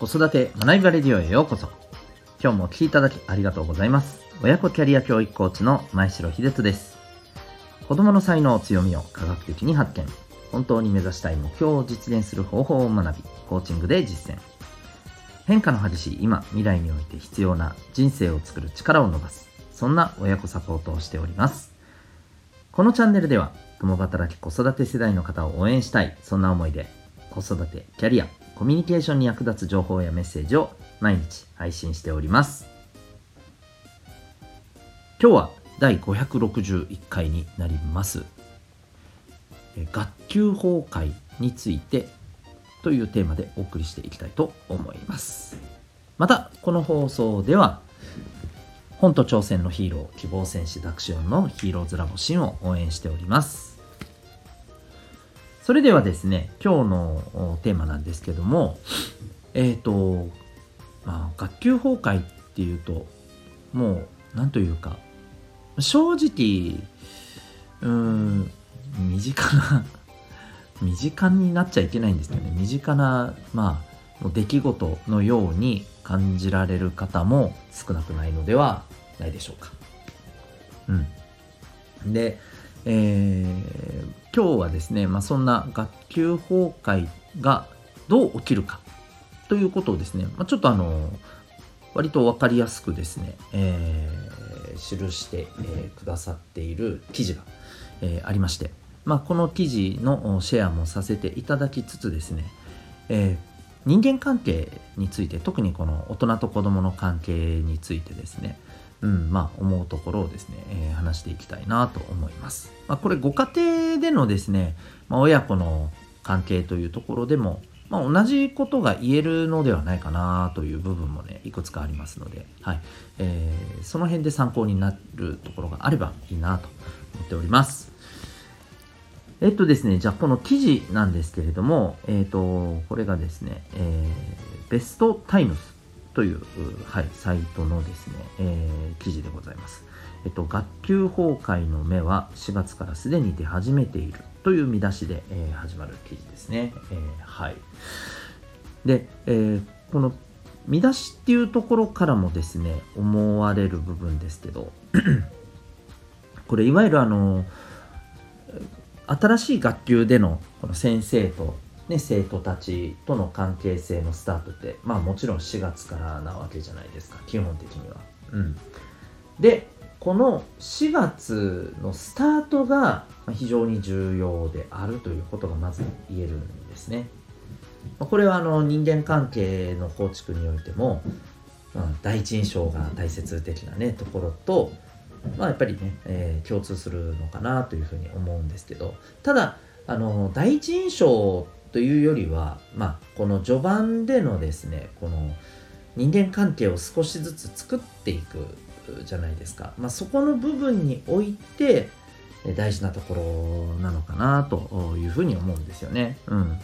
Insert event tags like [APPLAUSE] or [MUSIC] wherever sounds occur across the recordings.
子育て学びバレディオへようこそ。今日もお聴きいただきありがとうございます。親子キャリア教育コーチの前城秀人です。子供の才能、強みを科学的に発見。本当に目指したい目標を実現する方法を学び、コーチングで実践。変化の激しい今、未来において必要な人生を作る力を伸ばす。そんな親子サポートをしております。このチャンネルでは、共働き子育て世代の方を応援したい、そんな思いで、子育て、キャリア、コミュニケーションに役立つ情報やメッセージを毎日配信しております。今日は第561回になります。学級崩壊についてというテーマでお送りしていきたいと思います。また、この放送では、本と挑戦のヒーロー、希望戦士ダクシオンのヒーローズラボシンを応援しております。それではですね、今日のテーマなんですけども、えっ、ー、と、まあ、学級崩壊っていうと、もう、なんというか、正直、うーん、身近な [LAUGHS] 身近になっちゃいけないんですよね。身近な、まあ、出来事のように感じられる方も少なくないのではないでしょうか。うん。で、えー、今日はですね、まあ、そんな学級崩壊がどう起きるかということをですね、まあ、ちょっとあの割と分かりやすくですね、えー、記して、えー、くださっている記事が、えー、ありまして、まあ、この記事のシェアもさせていただきつつですね、え人間関係について特にこの大人と子どもの関係についてですね、うん、まあ、思うところをですね、えー、話していきたいなと思います。まあ、これ、ご家庭でのですね、まあ、親子の関係というところでも、まあ、同じことが言えるのではないかなという部分もね、いくつかありますので、はい。えー、その辺で参考になるところがあればいいなと思っております。えっとですね、じゃあこの記事なんですけれども、えっ、と、これがですね、えー、ベストタイムスという、はい、サイトのですね、えー、記事でございます。えっと、学級崩壊の目は4月からすでに出始めているという見出しで、えー、始まる記事ですね。えー、はい。で、えー、この見出しっていうところからもですね、思われる部分ですけど、[CLEARS THROAT] これいわゆるあの、新しい学級でのこの先生とね、生徒たちとの関係性のスタートって、まあもちろん4月からなわけじゃないですか、基本的には。うん。で、この4月のスタートが非常に重要であるということがまず言えるんですね。これはあの人間関係の構築においても、まあ、第一印象が大切的なねところと、まあ、やっぱりね、えー、共通するのかなというふうに思うんですけどただあの第一印象というよりは、まあ、この序盤でのですねこの人間関係を少しずつ作っていくじゃないですか、まあ、そこの部分において大事なところなのかなというふうに思うんですよね。うん、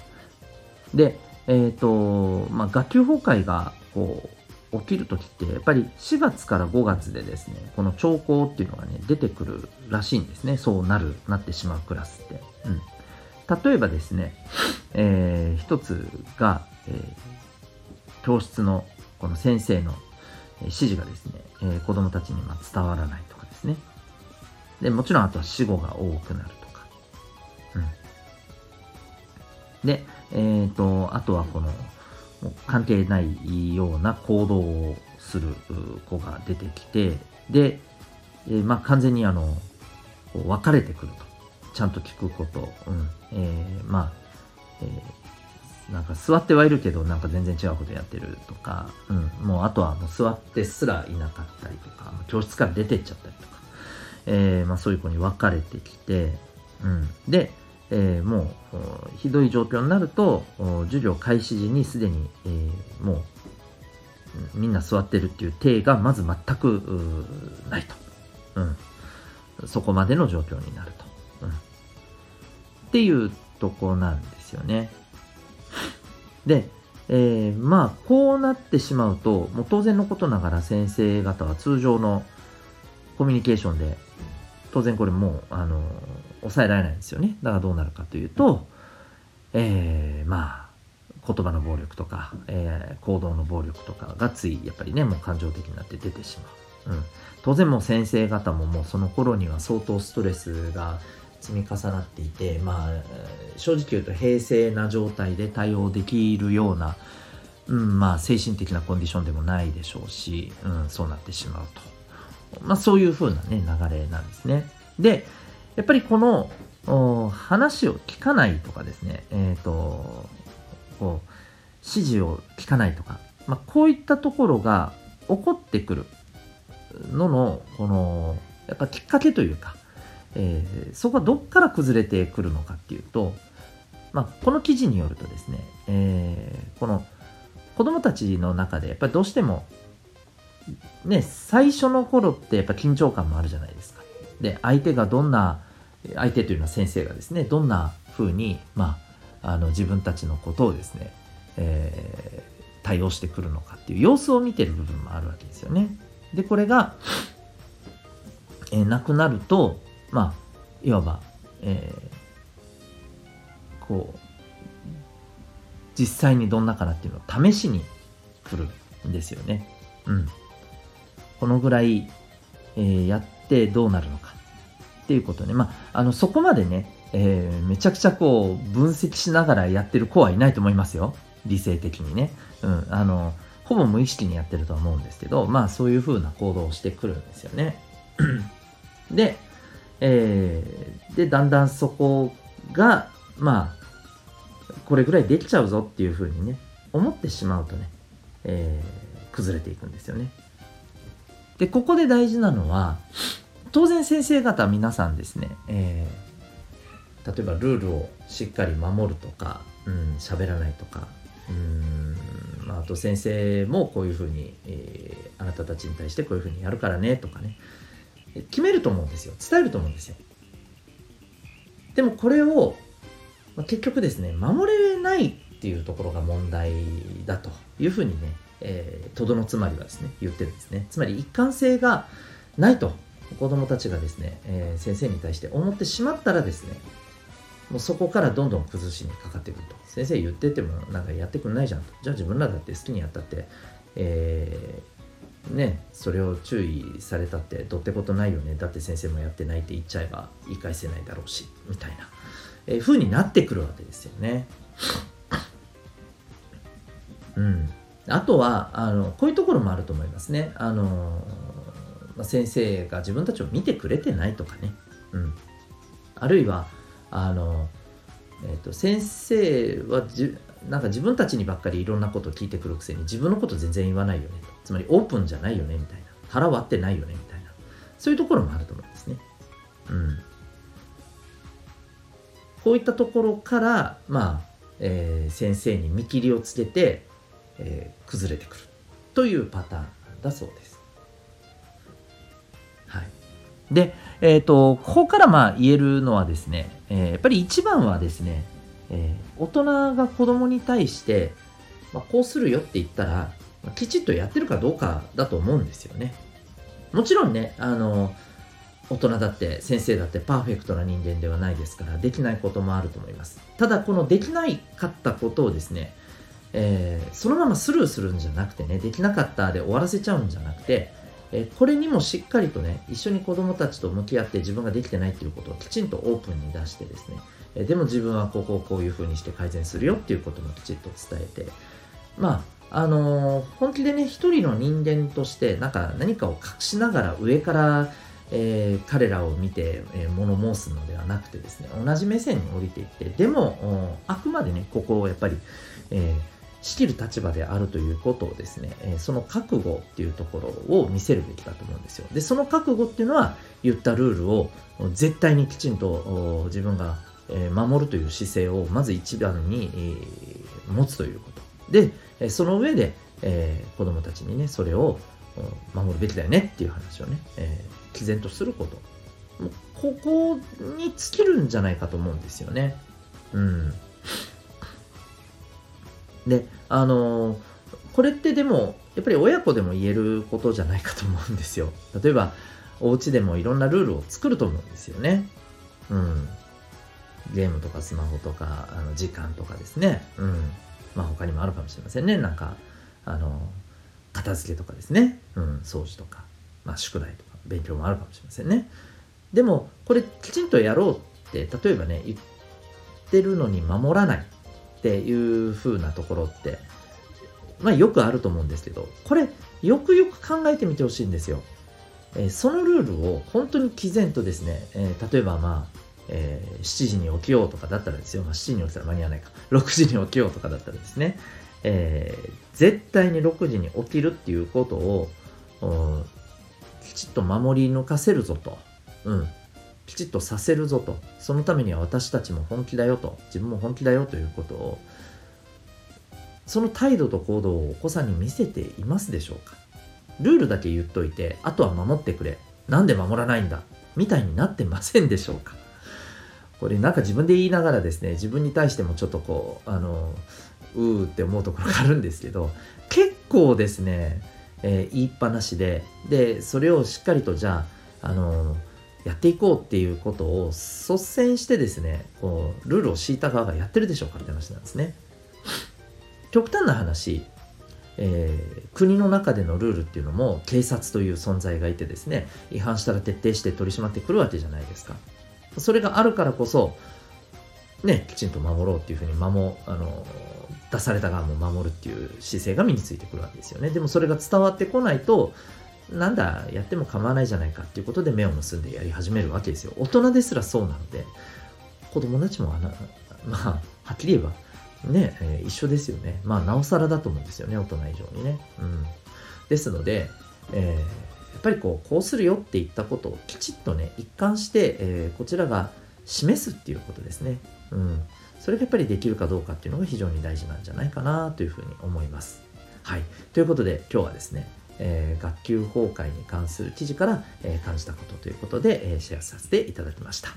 で、えっ、ー、とまあ、学級崩壊がこう起きる時ってやっぱり4月から5月でですねこの兆候っていうのがね出てくるらしいんですねそうなるなってしまうクラスって。うん例えばですね、えー、一つが、えー、教室のこの先生の指示がですね、えー、子供たちにま伝わらないとかですね。で、もちろんあとは死後が多くなるとか。うん。で、えっ、ー、と、あとはこの、関係ないような行動をする子が出てきて、で、えー、まあ完全にあの、分かれてくると。ちゃんと聞くこと、うん。えー、まあ、えー、なんか座ってはいるけどなんか全然違うことやってるとか、うん、もうあとはもう座ってすらいなかったりとか教室から出てっちゃったりとか、えーまあ、そういう子に分かれてきて、うん、で、えー、もうひどい状況になると授業開始時にすでに、えー、もうみんな座ってるっていう体がまず全くないと、うん、そこまでの状況になると。っていうとこなんですよね。[LAUGHS] で、えー、まあ、こうなってしまうと、もう当然のことながら先生方は通常のコミュニケーションで、当然これもう、あの、抑えられないんですよね。だからどうなるかというと、えー、まあ、言葉の暴力とか、えー、行動の暴力とかがついやっぱりねもう感情的になって出てしまう、うん、当然もう先生方ももうその頃には相当ストレスが積み重なっていてまあ正直言うと平静な状態で対応できるような、うん、まあ精神的なコンディションでもないでしょうし、うん、そうなってしまうと、まあ、そういう風なね流れなんですね。でやっぱりこの話を聞かないとかですねえっ、ー、とこう指示を聞かないとか、まあ、こういったところが起こってくるののこのやっぱきっかけというか、えー、そこはどっから崩れてくるのかっていうと、まあ、この記事によるとですね、えー、この子供たちの中でやっぱりどうしてもね最初の頃ってやっぱ緊張感もあるじゃないですか。で相手がどんな相手というのは先生がですねどんな風にまああの自分たちのことをですね、えー、対応してくるのかっていう様子を見てる部分もあるわけですよね。でこれが、えー、なくなるとまあいわば、えー、こう実際にどんなかなっていうのを試しに来るんですよね。うん。このぐらい、えー、やってどうなるのかっていうことね。まあ、あの、そこまでね、えー、めちゃくちゃこう、分析しながらやってる子はいないと思いますよ。理性的にね。うん。あの、ほぼ無意識にやってるとは思うんですけど、まあ、そういう風な行動をしてくるんですよね。[CLEARS THROAT] で、えー、で、だんだんそこが、まあ、これぐらいできちゃうぞっていうふうにね、思ってしまうとね、えー、崩れていくんですよね。で、ここで大事なのは、当然先生方皆さんですね、えー、例えばルールをしっかり守るとか、うん、喋らないとか、うん、まあ、あと先生もこういうふうに、えー、あなたたちに対してこういうふうにやるからねとかね、決めると思うんですよ。伝えると思うんですよ。でもこれをまあ、結局ですね、守れないっていうところが問題だというふうにね、えー、とどのつまりはですね、言ってるんですね。つまり一貫性がないと子供たちがですね、えー、先生に対して思ってしまったらですね、もうそこからどんどん崩しにかかってくると。先生言っててもなんかやってくんないじゃんと。じゃあ自分らだって好きにやったって、えー、ね、それを注意されたってどってことないよね。だって先生もやってないって言っちゃえば言い返せないだろうし、みたいな。えー、風になってくるわけですよね。うん。あとは、あの、こういうところもあると思いますね。あの、まあ、先生が自分たちを見てくれてないとかね。うん。あるいは、あの、えっ、ー、と、先生はじ、なんか自分たちにばっかりいろんなことを聞いてくるくせに自分のこと全然言わないよねと。つまりオープンじゃないよねみたいな。腹割ってないよねみたいな。そういうところもあると思うんですね。うん。こういったところから、まあ、えー、先生に見切りをつけて、えー、崩れてくるというパターンだそうです。はい。で、えっ、ー、と、ここからまあ言えるのはですね、えー、やっぱり一番はですね、えー、大人が子供に対して、まあ、こうするよって言ったら、まきちっとやってるかどうかだと思うんですよね。もちろんね、あの、大人だって先生だってパーフェクトな人間ではないですからできないこともあると思いますただこのできないかったことをですね、えー、そのままスルーするんじゃなくてねできなかったで終わらせちゃうんじゃなくて、え、これにもしっかりとね一緒に子供たちと向き合って自分ができてないっていうことをきちんとオープンに出してですね、え、でも自分はここをこういうふうにして改善するよっていうこともきちっと伝えてまああの本気でね一人の人間としてなんか何かを隠しながら上からえー、彼らを見て、えー、物申すのではなくてですね、同じ目線に降りていって、でも、あくまでね、ここをやっぱり、えー、仕切る立場であるということをですね、えその覚悟っていうところを見せるべきだと思うんですよ。で、その覚悟っていうのは、言ったルールを絶対にきちんと自分が守るという姿勢をまず一番に持つということ。で、その上で、えー、子供たちにね、それを守るべきだよねっていう話をね、えー毅然とすること。もうここに尽きるんじゃないかと思うんですよね。うん。で、あの、これってでも、やっぱり親子でも言えることじゃないかと思うんですよ。例えば、お家でもいろんなルールを作ると思うんですよね。うん。ゲームとかスマホとか、あの時間とかですね。うん。まあ他にもあるかもしれませんねなんかあの片付けとかですね、うん、掃除とか、まあ、宿題とか勉強もあるかもしれませんねでもこれきちんとやろうって例えばね言ってるのに守らないっていう風なところってまあよくあると思うんですけどこれよくよく考えてみてほしいんですよ、えー、そのルールを本当に毅然とですね、えー、例えばまあえー、7時に起きようとかだったらですよ、まあ、7時に起きたら間に合わないか。6時に起きようとかだったらですね、えー、絶対に6時に起きるっていうことをきちっと守り抜かせるぞと、うん、きちっとさせるぞと。そのためには私たちも本気だよと。自分も本気だよということを。その態度と行動をお子さんに見せていますでしょうか。ルールだけ言っといてあとは守ってくれ。なんで守らないんだ。みたいになってませんでしょうか。これなんか自分で言いながらですね自分に対してもちょっとこうあのうーって思うところがあるんですけど結構ですね、えー、言いっぱなしで。でそれをしっかりとじゃああのやっていこうっていうことを率先してですねこうルールを敷いた側がやってるでしょうかって話なんですね。極端な話、えー、国の中でのルールっていうのも警察という存在がいてですね違反したら徹底して取り締まってくるわけじゃないですか。それがあるからこそねきちんと守ろうっていうふうに守あの出された側も守るっていう姿勢が身についてくるわけですよね。でもそれが伝わってこないとなんだ、やっても構わないじゃないかっていうことで目を結んでやり始めるわけですよ。大人ですらそうなので、子供たちもあの、[LAUGHS] まあ、はっきり言えば、ね、えー、一緒ですよね。まあ、なおさらだと思うんですよね、大人以上にね。うん。ですので、えー、やっぱりこう、こうするよって言ったことをきちっとね、一貫して、えー、こちらが示すっていうことですね。うん。それがやっぱりできるかどうかっていうのが非常に大事なんじゃないかなというふうに思います。はい。ということで、今日はですね、えー、学級崩壊に関する記事から、えー、感じたことということで、えー、シェアさせていただきました。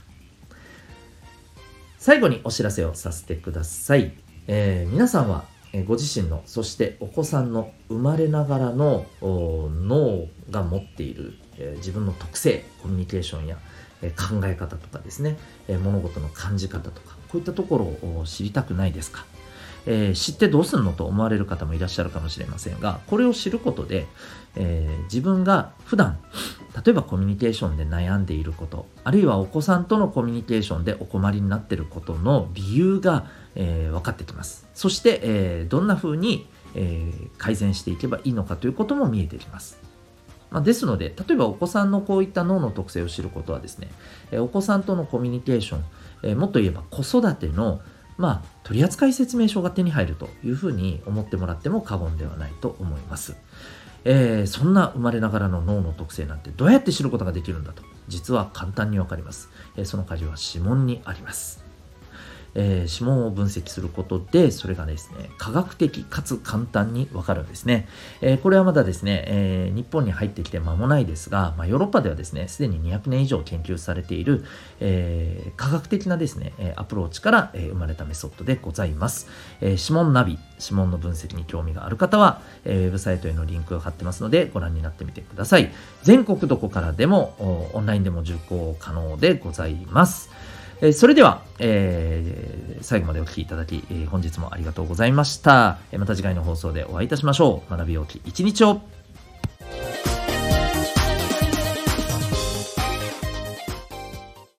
最後にお知らせをさせてください。え皆さんは、ご自身の、そしてお子さんの生まれながらの脳が持っている、え自分の特性、コミュニケーションや、え考え方とかですね、え物事の感じ方とか、こういったところを知りたくないですか？えー、知ってどうすんのと思われる方もいらっしゃるかもしれませんが、これを知ることで、えー、自分が普段、例えばコミュニケーションで悩んでいること、あるいはお子さんとのコミュニケーションでお困りになっていることの理由が、えー、分かってきます。そして、えどんな風に、え改善していけばいいのかということも見えてきます。まあ、ですので、例えばお子さんのこういった脳の特性を知ることはですね、えお子さんとのコミュニケーション、えもっと言えば子育てのまあ、取扱説明書が手に入るというふうに思ってもらっても過言ではないと思います。えー、そんな生まれながらの脳の特性なんてどうやって知ることができるんだと実は簡単にわかります、えー、その鍵は指紋にありますえー、指紋を分析することで、それがですね、科学的かつ簡単にわかるんですね。えー、これはまだですね、えー、日本に入ってきて間もないですが、まあ、ヨーロッパではですね、すでに200年以上研究されている、え科学的なですね、アプローチから、え生まれたメソッドでございます。え指紋ナビ、指紋の分析に興味がある方は、えウェブサイトへのリンクが貼ってますので、ご覧になってみてください。全国どこからでも、オンラインでも受講可能でございます。えそれでは、えー、最後までお聴きいただき、え、本日もありがとうございました。また次回の放送でお会いいたしましょう。学びおき一日を